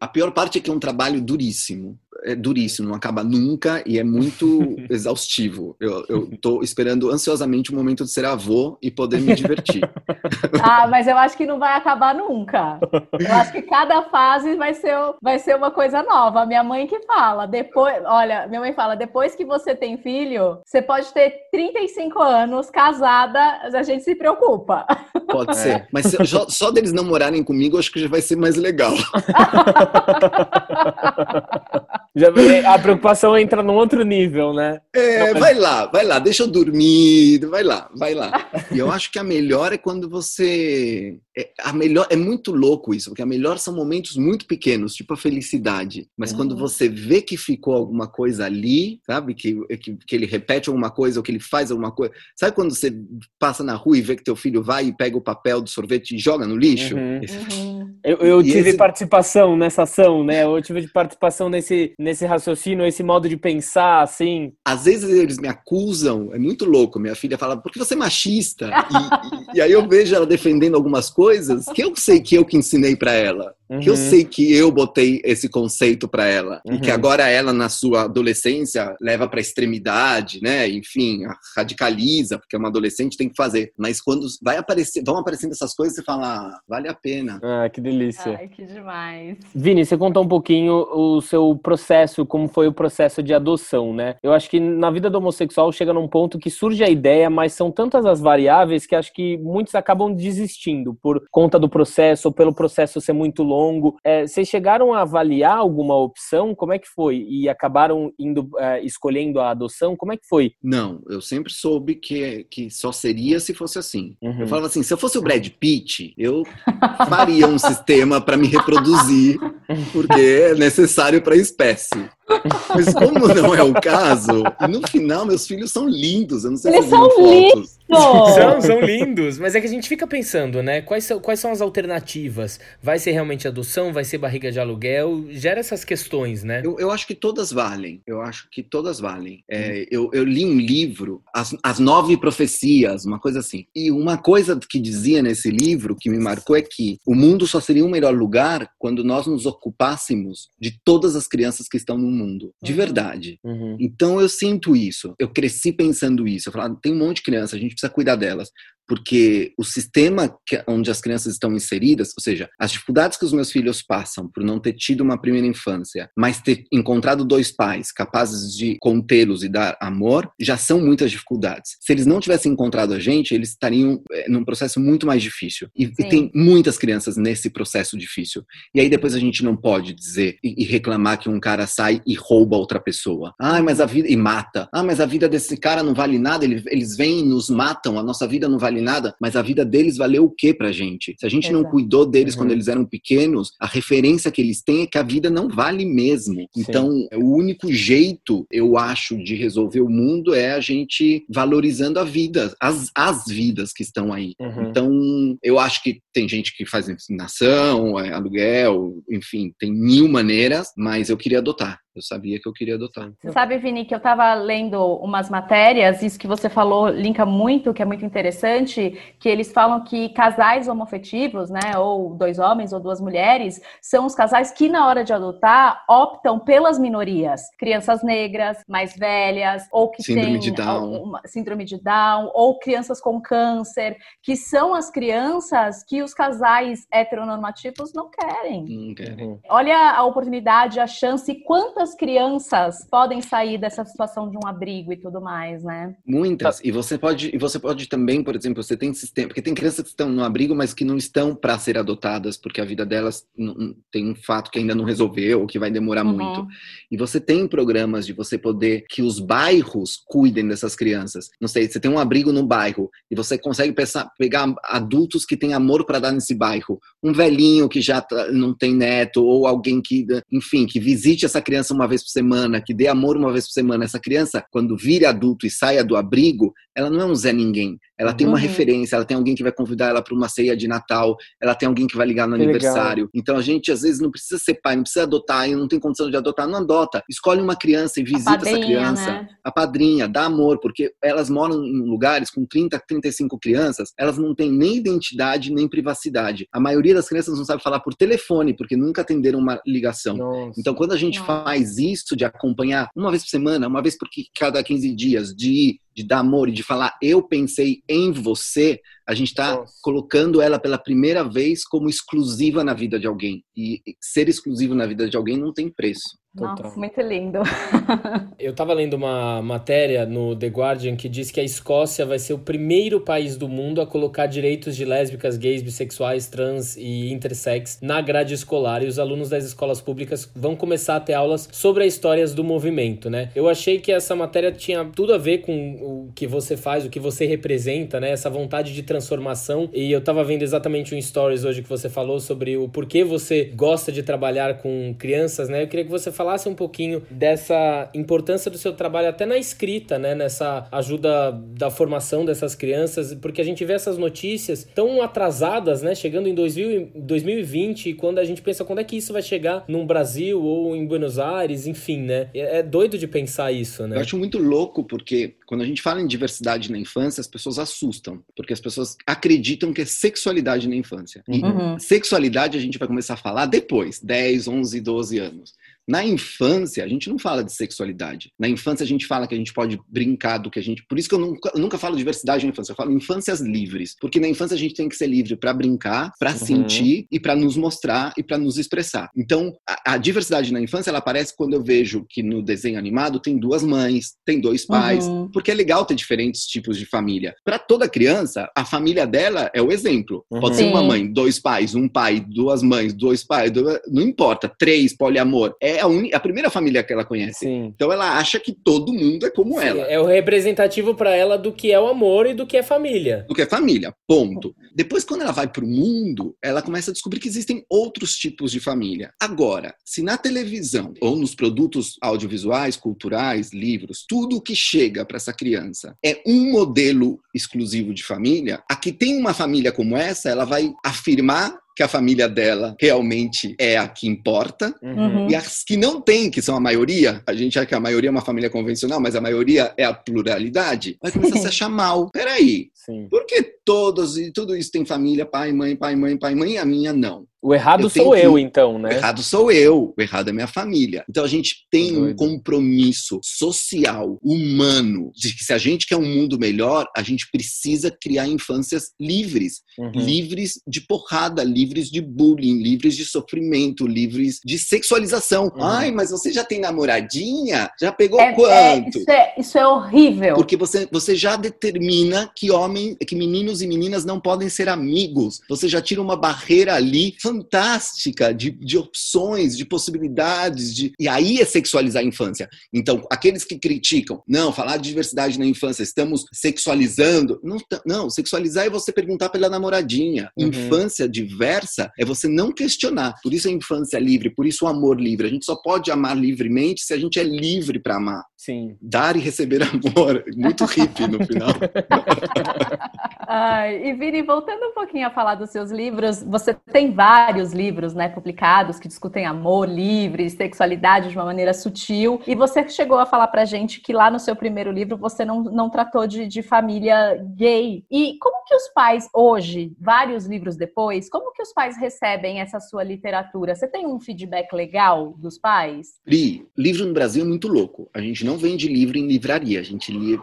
D: A pior parte é que é um trabalho duríssimo é duríssimo, não acaba nunca e é muito exaustivo. Eu, tô esperando ansiosamente o momento de ser avô e poder me divertir.
C: ah, mas eu acho que não vai acabar nunca. Eu acho que cada fase vai ser, vai ser uma coisa nova. A minha mãe que fala, depois, olha, minha mãe fala, depois que você tem filho, você pode ter 35 anos, casada, a gente se preocupa.
D: Pode ser. É. Mas só, só deles não morarem comigo, acho que já vai ser mais legal.
E: Já, a preocupação entra num outro nível, né?
D: É, vai lá, vai lá, deixa eu dormir, vai lá, vai lá. E eu acho que a melhor é quando você. É, a melhor é muito louco isso, porque a melhor são momentos muito pequenos, tipo a felicidade. Mas uhum. quando você vê que ficou alguma coisa ali, sabe? Que, que, que, ele repete alguma coisa ou que ele faz alguma coisa. Sabe quando você passa na rua e vê que teu filho vai e pega o papel do sorvete e joga no lixo?
E: Uhum. Uhum. Eu, eu tive esse... participação nessa ação, né? Eu tive participação nesse nesse raciocínio, esse modo de pensar, assim?
D: Às vezes eles me acusam, é muito louco. Minha filha fala, por que você é machista? e, e, aí eu vejo ela defendendo algumas coisas que eu sei que eu que ensinei para ela. Uhum. Que eu sei que eu botei esse conceito para ela uhum. e que uhum. agora ela na sua adolescência leva para extremidade, né? Enfim, radicaliza porque é uma adolescente tem que fazer. Mas quando vai aparecer, vão aparecendo essas coisas, você fala, ah, vale a pena.
E: Ah, que delícia.
C: Ai, que demais.
E: Vini, você contou um pouquinho o seu processo, como foi o processo de adoção, né? Eu acho que na vida do homossexual chega num ponto que surge a ideia, mas são tantas as variáveis que acho que muitos acabam desistindo por conta do processo ou pelo processo ser muito longo longo. É, vocês chegaram a avaliar alguma opção? Como é que foi? E acabaram indo é, escolhendo a adoção? Como é que foi?
D: Não, eu sempre soube que, que só seria se fosse assim. Uhum. Eu falava assim, se eu fosse o Brad Pitt, eu faria um sistema para me reproduzir, porque é necessário para a espécie. Mas como não é o caso, no final meus filhos são lindos. Eu não sei
C: Eles
D: se
C: são lindos.
B: São, são lindos. Mas é que a gente fica pensando, né? Quais são, quais são as alternativas? Vai ser realmente adoção? Vai ser barriga de aluguel? Gera essas questões, né?
D: Eu, eu acho que todas valem. Eu acho que todas valem. É, eu, eu, li um livro, as, as Nove Profecias, uma coisa assim. E uma coisa que dizia nesse livro que me marcou é que o mundo só seria um melhor lugar quando nós nos ocupássemos de todas as crianças que estão no mundo, de uhum. verdade. Uhum. Então eu sinto isso. Eu cresci pensando isso. Eu falava, ah, tem um monte de criança, a gente precisa cuidar delas porque o sistema que, onde as crianças estão inseridas, ou seja, as dificuldades que os meus filhos passam por não ter tido uma primeira infância, mas ter encontrado dois pais capazes de contê-los e dar amor, já são muitas dificuldades. Se eles não tivessem encontrado a gente, eles estariam é, num processo muito mais difícil. E, e, tem muitas crianças nesse processo difícil. E aí depois a gente não pode dizer e, e reclamar que um cara sai e rouba outra pessoa. Ah, mas a vida e mata. Ah, mas a vida desse cara não vale nada. Eles, eles vêm e nos matam. A nossa vida não vale vale nada, mas a vida deles valeu o que pra gente? Se a gente Exato. não cuidou deles uhum. quando eles eram pequenos, a referência que eles têm é que a vida não vale mesmo. Sim. Então, o único jeito, eu acho, de resolver o mundo é a gente valorizando a vida, as, as vidas que estão aí. Uhum. Então, eu acho que tem gente que faz ensinação, é, aluguel, enfim, tem mil maneiras, mas eu queria adotar. Eu sabia que eu queria adotar.
C: Você sabe, Vini, que eu estava lendo umas matérias, isso que você falou linka muito, que é muito interessante, que eles falam que casais homofetivos, né, ou dois homens ou duas mulheres, são os casais que na hora de adotar optam pelas minorias, crianças negras, mais velhas, ou que
D: síndrome
C: têm
D: de Down.
C: Uma, síndrome de Down, ou crianças com câncer, que são as crianças que os casais heteronormativos não querem.
D: Não querem.
E: Uhum.
C: Olha a oportunidade, a chance, e quantas crianças podem sair dessa situação de um abrigo e tudo mais, né?
D: Muitas. E você pode, e você pode também, por exemplo, você tem sistema, porque tem crianças que estão no abrigo, mas que não estão para ser adotadas, porque a vida delas tem um fato que ainda não resolveu, ou que vai demorar
C: Uhum.
D: muito. E você tem programas de você poder que os bairros cuidem dessas crianças. Não sei, você tem um abrigo no bairro e você consegue pensar- pegar adultos que têm amor para dar nesse bairro. Um velhinho que já tá- não tem neto, ou alguém que, enfim, que visite essa criança uma vez por semana, que dê amor uma vez por semana. Essa criança, quando vire adulto e saia do abrigo, ela não é um Zé Ninguém. Ela tem uma
C: Uhum.
D: referência, ela tem alguém que vai convidar ela para uma ceia de Natal, ela tem alguém que vai ligar no
E: Que legal.
D: aniversário. Então a gente às vezes não precisa ser pai, não precisa adotar, não tem condição de adotar, não adota. Escolhe uma criança e visita essa
C: padrinha,
D: criança.
C: né?
D: A padrinha, dá amor, porque elas moram em lugares com 30, 35 crianças, elas não têm nem identidade nem privacidade. A maioria das crianças não sabe falar por telefone, porque nunca atenderam uma ligação.
E: Nossa.
D: Então, quando a gente
C: Nossa.
D: faz isso de acompanhar uma vez por semana, uma vez por cada 15 dias, de ir, de dar amor e de falar eu pensei em você, a gente está colocando ela pela primeira vez como exclusiva na vida de alguém. E ser exclusivo na vida de alguém não tem preço.
C: Nossa,
E: Total.
C: muito lindo.
B: Eu tava lendo uma matéria no The Guardian que diz que a Escócia vai ser o primeiro país do mundo a colocar direitos de lésbicas, gays, bissexuais, trans e intersex na grade escolar e os alunos das escolas públicas vão começar a ter aulas sobre as histórias do movimento, né? Eu achei que essa matéria tinha tudo a ver com o que você faz, o que você representa, né? Essa vontade de transformação. E eu tava vendo exatamente um stories hoje que você falou sobre o porquê você gosta de trabalhar com crianças, né? Eu queria que você falasse um pouquinho dessa importância do seu trabalho até na escrita, né? Nessa ajuda da formação dessas crianças, porque a gente vê essas notícias tão atrasadas, né? Chegando em 2000, e- 2020, e quando a gente pensa quando é que isso vai chegar num Brasil ou em Buenos Aires, enfim, né? É, é doido de pensar isso,
D: Eu
B: né?
D: acho muito louco porque quando a gente fala em diversidade na infância, as pessoas assustam, porque as pessoas acreditam que é sexualidade na infância. E
C: Uhum.
D: sexualidade a gente vai começar a falar depois, 10, 11, 12 anos. Na infância, a gente não fala de sexualidade. Na infância, a gente fala que a gente pode brincar do que a gente. Por isso que eu nunca, eu nunca falo diversidade na infância, eu falo infâncias livres. Porque na infância a gente tem que ser livre para brincar, para
E: Uhum.
D: sentir e para nos mostrar e para nos expressar. Então, a, a diversidade na infância ela aparece quando eu vejo que no desenho animado tem duas mães, tem dois pais,
C: Uhum.
D: porque é legal ter diferentes tipos de família. Para toda criança, a família dela é o exemplo.
E: Uhum.
D: Pode ser
C: Sim.
D: uma mãe, dois pais, um pai, duas mães, dois pais, dois- não importa, três, poliamor. É a, uni- a primeira família que ela conhece.
E: Sim.
D: Então ela acha que todo mundo é como ela.
B: É o representativo pra ela do que é o amor e do que é família.
D: do que é família, ponto. Depois, quando ela vai para o mundo, ela começa a descobrir que existem outros tipos de família. Agora, se na televisão ou nos produtos audiovisuais, culturais, livros, tudo que chega para essa criança é um modelo exclusivo de família, a que tem uma família como essa, ela vai afirmar que a família dela realmente é a que importa,
C: Uhum.
D: e as que não tem, que são a maioria, a gente acha que a maioria é uma família convencional, mas a maioria é a pluralidade, vai começar a se achar mal. Peraí,
E: Sim.
D: por que todos e tudo isso tem família, pai, mãe, pai, mãe, pai, mãe, e a minha não?
E: O errado
D: Eu
E: sou
D: que-
E: eu, então,
D: O
E: né?
D: errado sou eu, o errado é minha família. Então a gente tem um
E: Doido.
D: compromisso social, humano, de que se a gente quer um mundo melhor, a gente precisa criar infâncias livres,
E: Uhum.
D: livres de porrada, livres de bullying, livres de sofrimento, livres de sexualização.
E: Uhum.
D: Ai, mas você já tem namoradinha? Já pegou
C: É- é-
D: quanto?
C: isso, é, isso é horrível.
D: Porque você, você já determina que homem, que meninos e meninas não podem ser amigos. Você já tira uma barreira ali fantástica de, de opções, de possibilidades, de e aí é sexualizar a infância. Então, aqueles que criticam, não, falar de diversidade na infância, estamos sexualizando. Não, não sexualizar é você perguntar pela namoradinha.
E: Uhum.
D: Infância diversa é você não questionar. Por isso a infância livre, por isso o amor livre. A gente só pode amar livremente se a gente é livre para amar.
E: Sim.
D: Dar e receber amor. Muito hippie no final.
C: Ai, e Vini, voltando um pouquinho a falar dos seus livros, você tem vários livros, né, publicados que discutem amor livre, sexualidade de uma maneira sutil, e você chegou a falar pra gente que lá no seu primeiro livro você não, não tratou de, de família gay. E como que os pais hoje, vários livros depois, como que os pais recebem essa sua literatura? Você tem um feedback legal dos pais?
D: Pri, livro no Brasil é muito louco. A gente não vende livro em livraria, a gente li,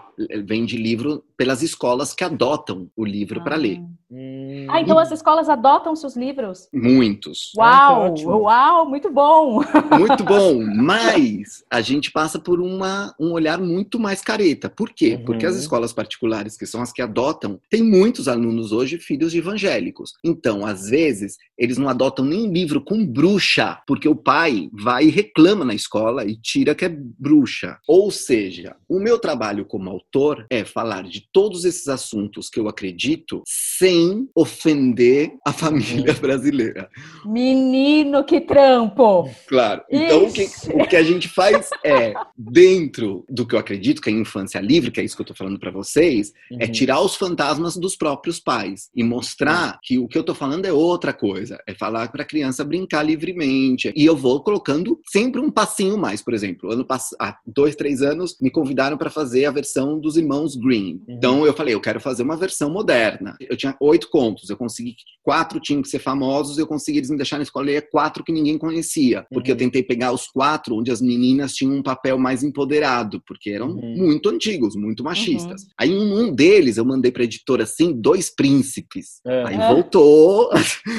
D: vende livro pelas escolas que adotam o livro ah. para ler.
C: Hum. Ah, então as escolas adotam seus livros?
D: Muitos.
C: Uau, ah, uau, muito bom.
D: Muito bom, mas a gente passa por uma, um olhar muito mais careta. Por quê? Uhum. Porque as escolas particulares, que são as que adotam, tem muitos alunos hoje filhos de evangélicos. Então, às vezes, eles não adotam nem livro com bruxa, porque o pai vai e reclama na escola e tira que é bruxa. Ou seja, o meu trabalho como autor é falar de todos esses assuntos que eu acredito sem ofender a família brasileira.
C: Menino, que trampo!
D: Claro. Então, o que, o que, a gente faz é, dentro do que eu acredito, que é a infância livre, que é isso que eu tô falando para vocês, é uhum. é tirar os fantasmas dos próprios pais e mostrar que o que eu tô falando é outra coisa. É falar para a criança brincar livremente. E eu vou colocando sempre um passinho mais. Por exemplo, ano passado, há dois, três anos, me convidaram para fazer a versão dos irmãos Green. Uhum. Então eu falei, eu quero fazer uma versão moderna. Eu tinha oito contos, eu consegui quatro tinham que ser famosos, eu consegui eles me deixar na escola ler quatro que ninguém conhecia, porque uhum. eu tentei pegar os quatro onde as meninas tinham um papel mais empoderado, porque eram uhum. muito antigos, muito machistas. Uhum. Aí um, um deles eu mandei para editora assim, dois príncipes. É. Aí voltou,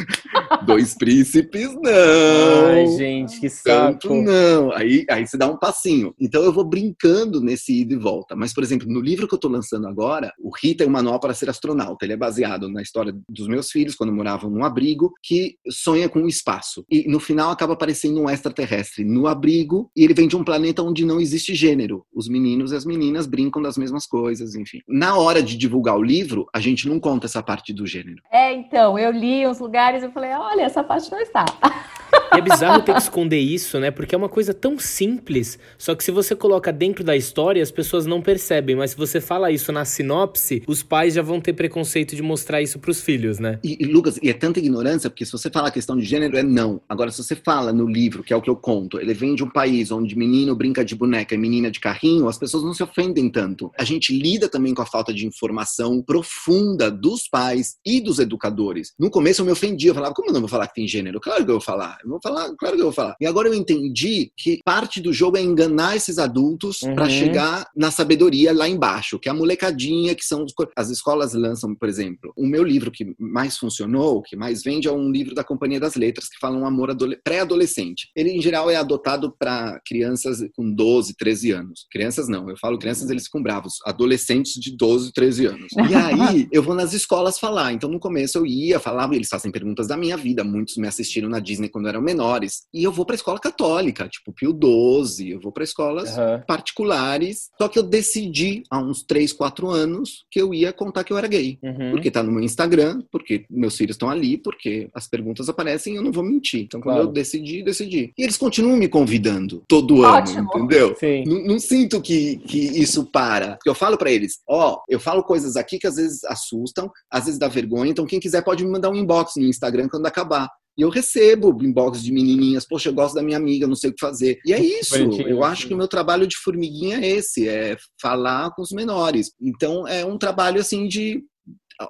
D: dois príncipes não.
E: Ai, gente, que saco.
D: Tanto não. Aí aí você dá um passinho. Então eu vou brincando nesse ida e volta. Mas por exemplo, no livro que eu tô lançando agora, o Rita é um manual para ser astronauta. Ele é baseado na história dos meus filhos quando moravam num abrigo que sonha com o espaço. E no final acaba aparecendo um extraterrestre no abrigo e ele vem de um planeta onde não existe gênero. Os meninos e as meninas brincam das mesmas coisas, enfim. Na hora de divulgar o livro, a gente não conta essa parte do gênero.
C: É, então, eu li uns lugares e falei, olha, essa parte não está.
B: E é bizarro ter que esconder isso, né? Porque é uma coisa tão simples, só que se você coloca dentro da história, as pessoas não percebem, mas se você fala isso na sinopse, os pais já vão ter preconceito de mostrar isso pros filhos, né?
D: E, e Lucas, e é tanta ignorância, porque se você fala a questão de gênero, é não. Agora, se você fala no livro, que é o que eu conto, ele vem de um país onde menino brinca de boneca e menina de carrinho, as pessoas não se ofendem tanto. A gente lida também com a falta de informação profunda dos pais e dos educadores. No começo eu me ofendia, eu falava, como eu não vou falar que tem gênero? Claro que eu vou falar. Eu vou falar, claro que eu vou falar. E agora eu entendi que parte do jogo é enganar esses adultos uhum. para chegar na sabedoria lá embaixo, que é a molecadinha, que são as escolas lançam, por exemplo. O meu livro que mais funcionou, que mais vende, é um livro da Companhia das Letras que fala um amor pré-adolescente. Ele em geral é adotado para crianças com 12, 13 anos. Crianças não, eu falo crianças, eles ficam bravos. Adolescentes de 12, 13 anos. E aí eu vou nas escolas falar. Então no começo eu ia, falava, eles fazem perguntas da minha vida. Muitos me assistiram na Disney quando eram menores. E eu vou para escola católica, tipo Pio 12, eu vou para escolas uhum. particulares. Só que eu decidi há uns 3, 4 anos que eu ia contar que eu era gay. Uhum. Porque tá no meu Instagram, porque meus filhos estão ali, porque as perguntas aparecem e eu não vou mentir. Então quando claro. eu decidi, decidi. E eles continuam me convidando todo Ótimo. ano, entendeu? Não, não, sinto que, que isso para. Porque eu falo para eles, ó, oh, eu falo coisas aqui que às vezes assustam, às vezes dá vergonha, então quem quiser pode me mandar um inbox no Instagram quando acabar. E eu recebo inbox de menininhas, poxa, eu gosto da minha amiga, não sei o que fazer. E é isso. Eu acho que o meu trabalho de formiguinha é esse, é falar com os menores. Então é um trabalho assim de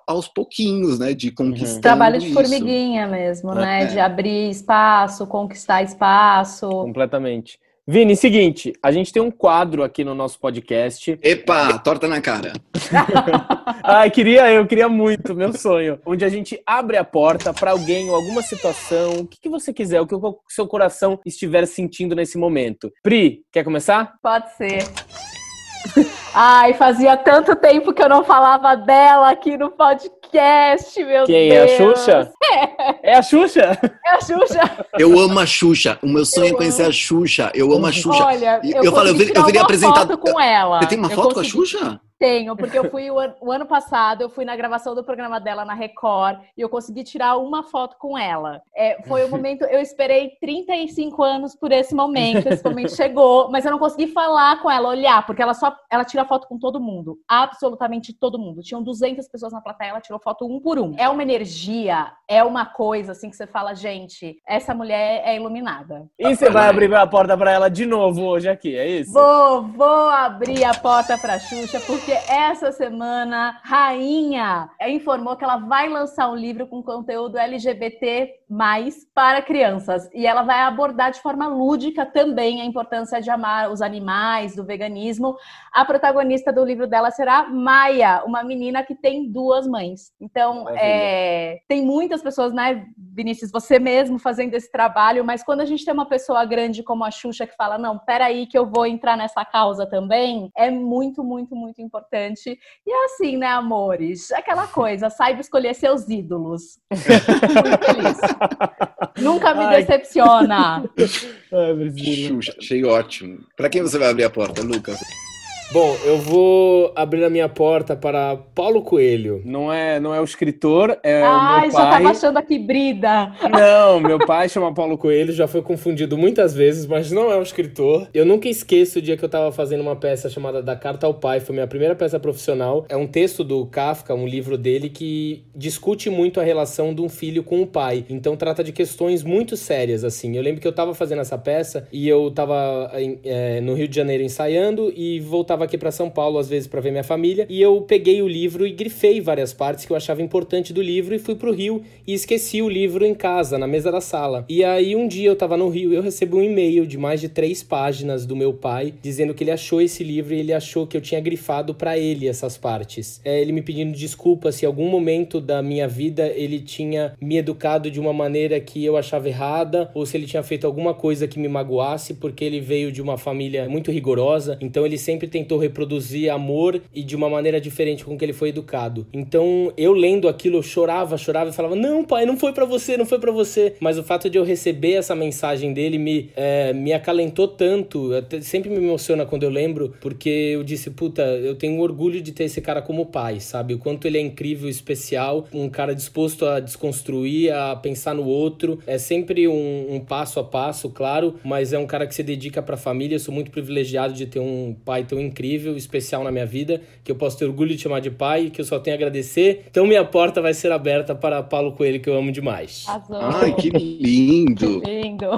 D: aos pouquinhos, né, de conquistar. Uhum.
C: Trabalho de formiguinha mesmo, é. né, de abrir espaço, conquistar espaço.
E: Completamente. Vini, seguinte, a gente tem um quadro aqui no nosso podcast.
D: Epa, torta na cara.
E: Ai, queria, eu queria muito, meu sonho. Onde a gente abre a porta para alguém ou alguma situação, o que, que, você quiser, o que o seu coração estiver sentindo nesse momento. Pri, quer começar?
C: Pode ser. Ai, fazia tanto tempo que eu não falava dela aqui no podcast, meu
E: Quem,
C: Deus.
E: Quem, é a Xuxa? É. é a Xuxa?
C: É a Xuxa.
D: Eu amo a Xuxa. O meu sonho eu é conhecer amo. a Xuxa. Eu amo a Xuxa.
C: Olha, eu, eu, falo, eu, eu virei apresentado.
D: com ela. Você tem uma eu foto consegui... com a Xuxa?
C: Tenho, porque eu fui o, an- o ano passado, eu fui na gravação do programa dela na Record e eu consegui tirar uma foto com ela. É, foi o momento, eu esperei 35 anos por esse momento, esse momento chegou, mas eu não consegui falar com ela, olhar, porque ela só ela tira foto com todo mundo, absolutamente todo mundo. Tinham 200 pessoas na plateia, ela tirou foto um por um. É uma energia, é uma coisa assim que você fala, gente, essa mulher é iluminada.
E: E você vai abrir a porta pra ela de novo hoje aqui, é isso?
C: Vou, vou abrir a porta pra Xuxa, porque essa semana, Rainha informou que ela vai lançar um livro com conteúdo LGBT para crianças. E ela vai abordar de forma lúdica também a importância de amar os animais, do veganismo. A protagonista do livro dela será Maia, uma menina que tem duas mães. Então, é, tem muitas pessoas, né, Vinícius, você mesmo fazendo esse trabalho, mas quando a gente tem uma pessoa grande como a Xuxa que fala, não, peraí que eu vou entrar nessa causa também, é muito, muito, muito importante. E é assim, né, amores? Aquela coisa, saiba escolher seus ídolos. muito feliz. Nunca me
E: Ai.
C: decepciona.
E: Ai.
D: Xuxa, achei ótimo. Pra quem você vai abrir a porta, Lucas?
B: Bom, eu vou abrir a minha porta para Paulo Coelho.
E: Não é, não é o escritor, é
C: Ai,
E: o meu
C: já
E: pai.
C: tava achando aqui brida.
B: Não, meu pai chama Paulo Coelho, já foi confundido muitas vezes, mas não é um escritor. Eu nunca esqueço o dia que eu tava fazendo uma peça chamada Da Carta ao Pai, foi minha primeira peça profissional. É um texto do Kafka, um livro dele que discute muito a relação de um filho com o pai. Então trata de questões muito sérias, assim. Eu lembro que eu tava fazendo essa peça e eu tava em- é, no Rio de Janeiro ensaiando e voltava aqui pra São Paulo às vezes pra ver minha família. E eu peguei o livro e grifei várias partes que eu achava importante do livro e fui pro Rio e esqueci o livro em casa, na mesa da sala. E aí um dia eu tava no Rio e eu recebi um e-mail de mais de três páginas do meu pai dizendo que ele achou esse livro e ele achou que eu tinha grifado pra ele essas partes. É, ele me pedindo desculpa se em algum momento da minha vida ele tinha me educado de uma maneira que eu achava errada ou se ele tinha feito alguma coisa que me magoasse porque ele veio de uma família muito rigorosa, então ele sempre tentou reproduzir amor e de uma maneira diferente com que ele foi educado. Então, eu lendo aquilo, eu chorava, chorava e falava: "Não, pai, não foi pra você, não foi pra você". Mas o fato de eu receber essa mensagem dele me é, me acalentou tanto, sempre me emociona quando eu lembro, porque eu disse: "Puta, eu tenho orgulho de ter esse cara como pai", sabe? O quanto ele é incrível, especial, um cara disposto a desconstruir, a pensar no outro. É sempre um, um passo a passo, claro, mas é um cara que se dedica pra família. Eu sou muito privilegiado de ter um pai tão incrível, especial na minha vida, que eu posso ter orgulho de chamar de pai, que eu só tenho a agradecer. Então minha porta vai ser aberta para Paulo Coelho, que eu amo demais.
C: Arrasou.
D: Ai, que lindo.
C: lindo.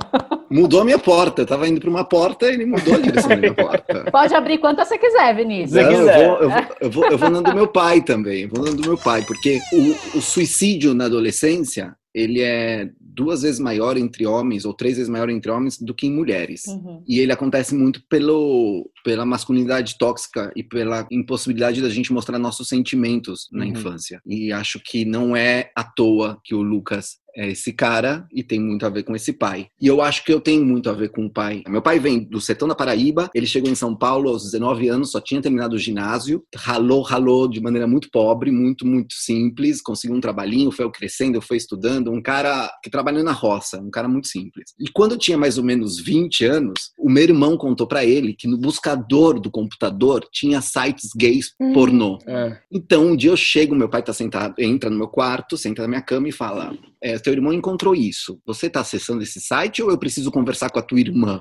D: Mudou a minha porta. Eu tava indo pra uma porta e ele mudou a direção da minha porta.
C: Pode abrir quantas você quiser, Vinícius.
E: Se
D: Não, eu
E: quiser.
D: vou, eu, vou, eu, vou, eu vou dando do meu pai também. eu Vou dando do meu pai, porque o, o suicídio na adolescência ele é duas vezes maior entre homens ou três vezes maior entre homens do que em mulheres.
C: Uhum.
D: E ele acontece muito pelo, pela masculinidade tóxica e pela impossibilidade da gente mostrar nossos sentimentos na
E: Uhum.
D: infância. E acho que não é à toa que o Lucas é esse cara e tem muito a ver com esse pai. E eu acho que eu tenho muito a ver com o pai. Meu pai vem do sertão da Paraíba, ele chegou em São Paulo aos 19 anos, só tinha terminado o ginásio, ralou, ralou de maneira muito pobre, muito, muito simples, conseguiu um trabalhinho, foi crescendo, foi estudando, um cara que trabalhou na roça, um cara muito simples. E quando eu tinha mais ou menos 20 anos, o meu irmão contou pra ele que no buscador do computador tinha sites gays
C: Hum.
D: pornô.
E: É.
D: Então, um dia eu chego, meu pai tá sentado, entra no meu quarto, senta na minha cama e fala: é, teu irmão encontrou isso. Você tá acessando esse site ou eu preciso conversar com a tua irmã?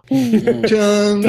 D: Tchan!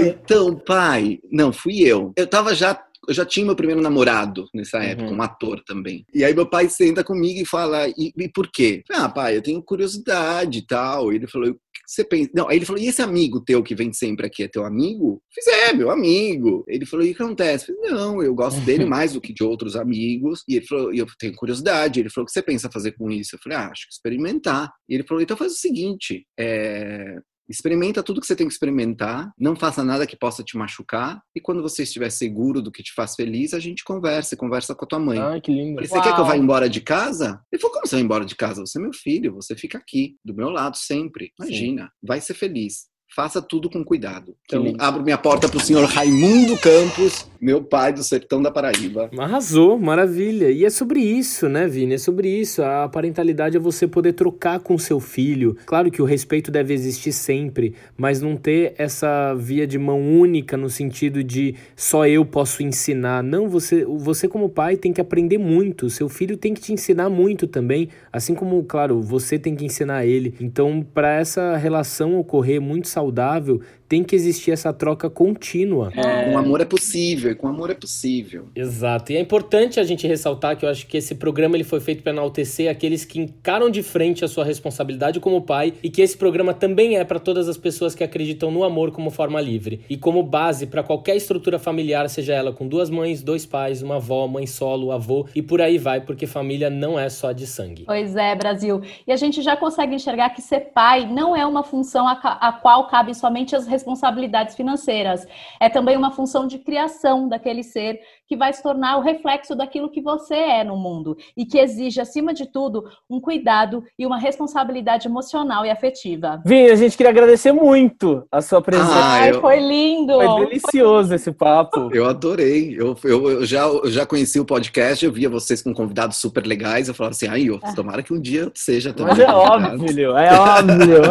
D: Então, pai, não, fui eu. Eu tava já. Eu já tinha meu primeiro namorado nessa
E: Uhum.
D: época, um ator também. E aí meu pai senta comigo e fala, e, e por quê? Ah, pai, eu tenho curiosidade e tal. E ele falou, o que você pensa? Não, aí ele falou, e esse amigo teu que vem sempre aqui é teu amigo? Eu fiz, é, meu amigo. Ele falou, e o que acontece? Não, eu gosto dele mais do que de outros amigos. E ele falou, e eu tenho curiosidade. Ele falou, o que você pensa fazer com isso? Eu falei, ah, acho que experimentar. E ele falou, então faz o seguinte, é, Experimenta tudo que você tem que experimentar, não faça nada que possa te machucar, e quando você estiver seguro do que te faz feliz, a gente conversa, e conversa com a tua mãe.
E: Ai, que lindo.
D: Falei, você quer que eu vá embora de casa? Ele falou, como você vai embora de casa? Você é meu filho, você fica aqui, do meu lado sempre. Imagina, vai ser feliz. Faça tudo com cuidado. Então, abro minha porta para o senhor Raimundo Campos, Meu pai do sertão da Paraíba.
B: Arrasou, maravilha. E é sobre isso, né, Vini? É sobre isso. A parentalidade é você poder trocar com seu filho. Claro que o respeito deve existir sempre, mas não ter essa via de mão única no sentido de só eu posso ensinar. Não, você, você como pai tem que aprender muito. Seu filho tem que te ensinar muito também, assim como, claro, você tem que ensinar ele. Então, para essa relação ocorrer muito saudável, saudável tem que existir essa troca contínua.
D: É... Com amor é possível, com amor é possível.
B: Exato. E é importante a gente ressaltar que eu acho que esse programa ele foi feito para enaltecer aqueles que encaram de frente a sua responsabilidade como pai e que esse programa também é para todas as pessoas que acreditam no amor como forma livre e como base para qualquer estrutura familiar, seja ela com duas mães, dois pais, uma avó, mãe solo, avô e por aí vai, porque família não é só de sangue.
C: Pois é, Brasil. E a gente já consegue enxergar que ser pai não é uma função a, a qual cabe somente as responsabilidades financeiras. É também uma função de criação daquele ser que vai se tornar o reflexo daquilo que você é no mundo e que exige, acima de tudo, um cuidado e uma responsabilidade emocional e afetiva.
E: Vini, a gente queria agradecer muito a sua presença. Ah,
C: Ai, eu... foi lindo!
E: Foi delicioso esse papo.
D: Eu adorei. Eu, eu, eu já, eu já conheci o podcast, eu via vocês com convidados super legais. Eu falava assim, ai, eu, ah. tomara que um dia seja também.
E: Mas é óbvio, é óbvio.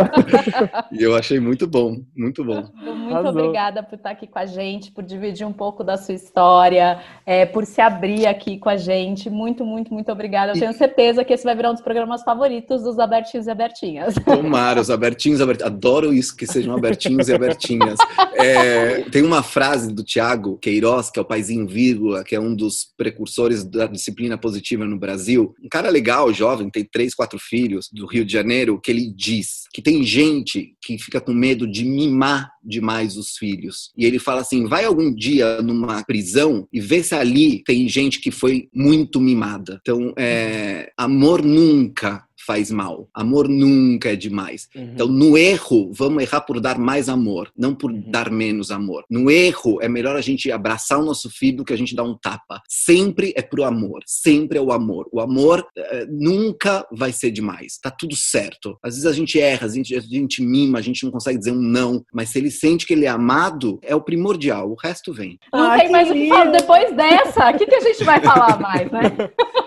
D: e eu achei muito bom, muito bom.
C: Muito Arrasou. obrigada por estar aqui com a gente, por dividir um pouco da sua história é, por se abrir aqui com a gente. Muito, muito, muito obrigada. Eu tenho certeza que esse vai virar um dos programas favoritos dos abertinhos e abertinhas.
D: Tomara, os abertinhos e abertinhas. Adoro isso, que sejam abertinhos e abertinhas. É, tem uma frase do Tiago Queiroz, que é o paizinho vírgula, que é um dos precursores da disciplina positiva no Brasil. Um cara legal, jovem, tem três, quatro filhos, do Rio de Janeiro, que ele diz que tem gente que fica com medo de mimar demais os filhos. E ele fala assim: vai algum dia numa prisão e vê se ali tem gente que foi muito mimada. Então, é, amor nunca faz mal. Amor nunca é demais. Uhum. Então, no erro, vamos errar por dar mais amor, não por uhum. dar menos amor. No erro, é melhor a gente abraçar o nosso filho do que a gente dar um tapa. Sempre é pro amor, sempre é o amor. O amor é, nunca vai ser demais. Tá tudo certo. Às vezes a gente erra, a gente, a gente mima, a gente não consegue dizer um não, mas se ele sente que ele é amado, é o primordial. O resto vem.
C: Não ah, tem mais o que falar depois dessa. O que, que a gente vai falar mais, né?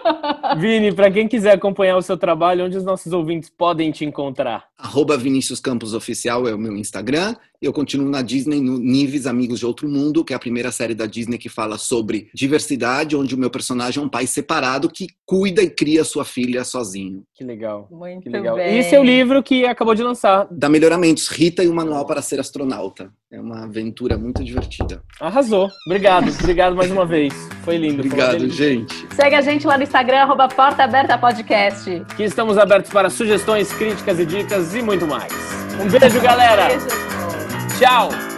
E: Vini, para quem quiser acompanhar o seu trabalho, onde os nossos ouvintes podem te encontrar?
D: Arroba Vinícius Campos Oficial é o meu Instagram. Eu continuo na Disney, no Nives Amigos de Outro Mundo, que é a primeira série da Disney que fala sobre diversidade, onde o meu personagem é um pai separado que cuida e cria sua filha sozinho.
E: Que legal.
C: Muito
E: que legal.
C: bem.
E: E seu livro que acabou de lançar.
D: Da Melhoramentos, Rita e o Manual para Ser Astronauta. É uma aventura muito divertida.
E: Arrasou. Obrigado. Obrigado mais uma vez. Foi lindo.
D: Obrigado, gente.
C: Segue a gente lá no Instagram, arroba Porta Aberta Podcast.
E: Que estamos abertos para sugestões, críticas e dicas e muito mais. Um beijo, galera.
C: Beijo.
E: Tchau.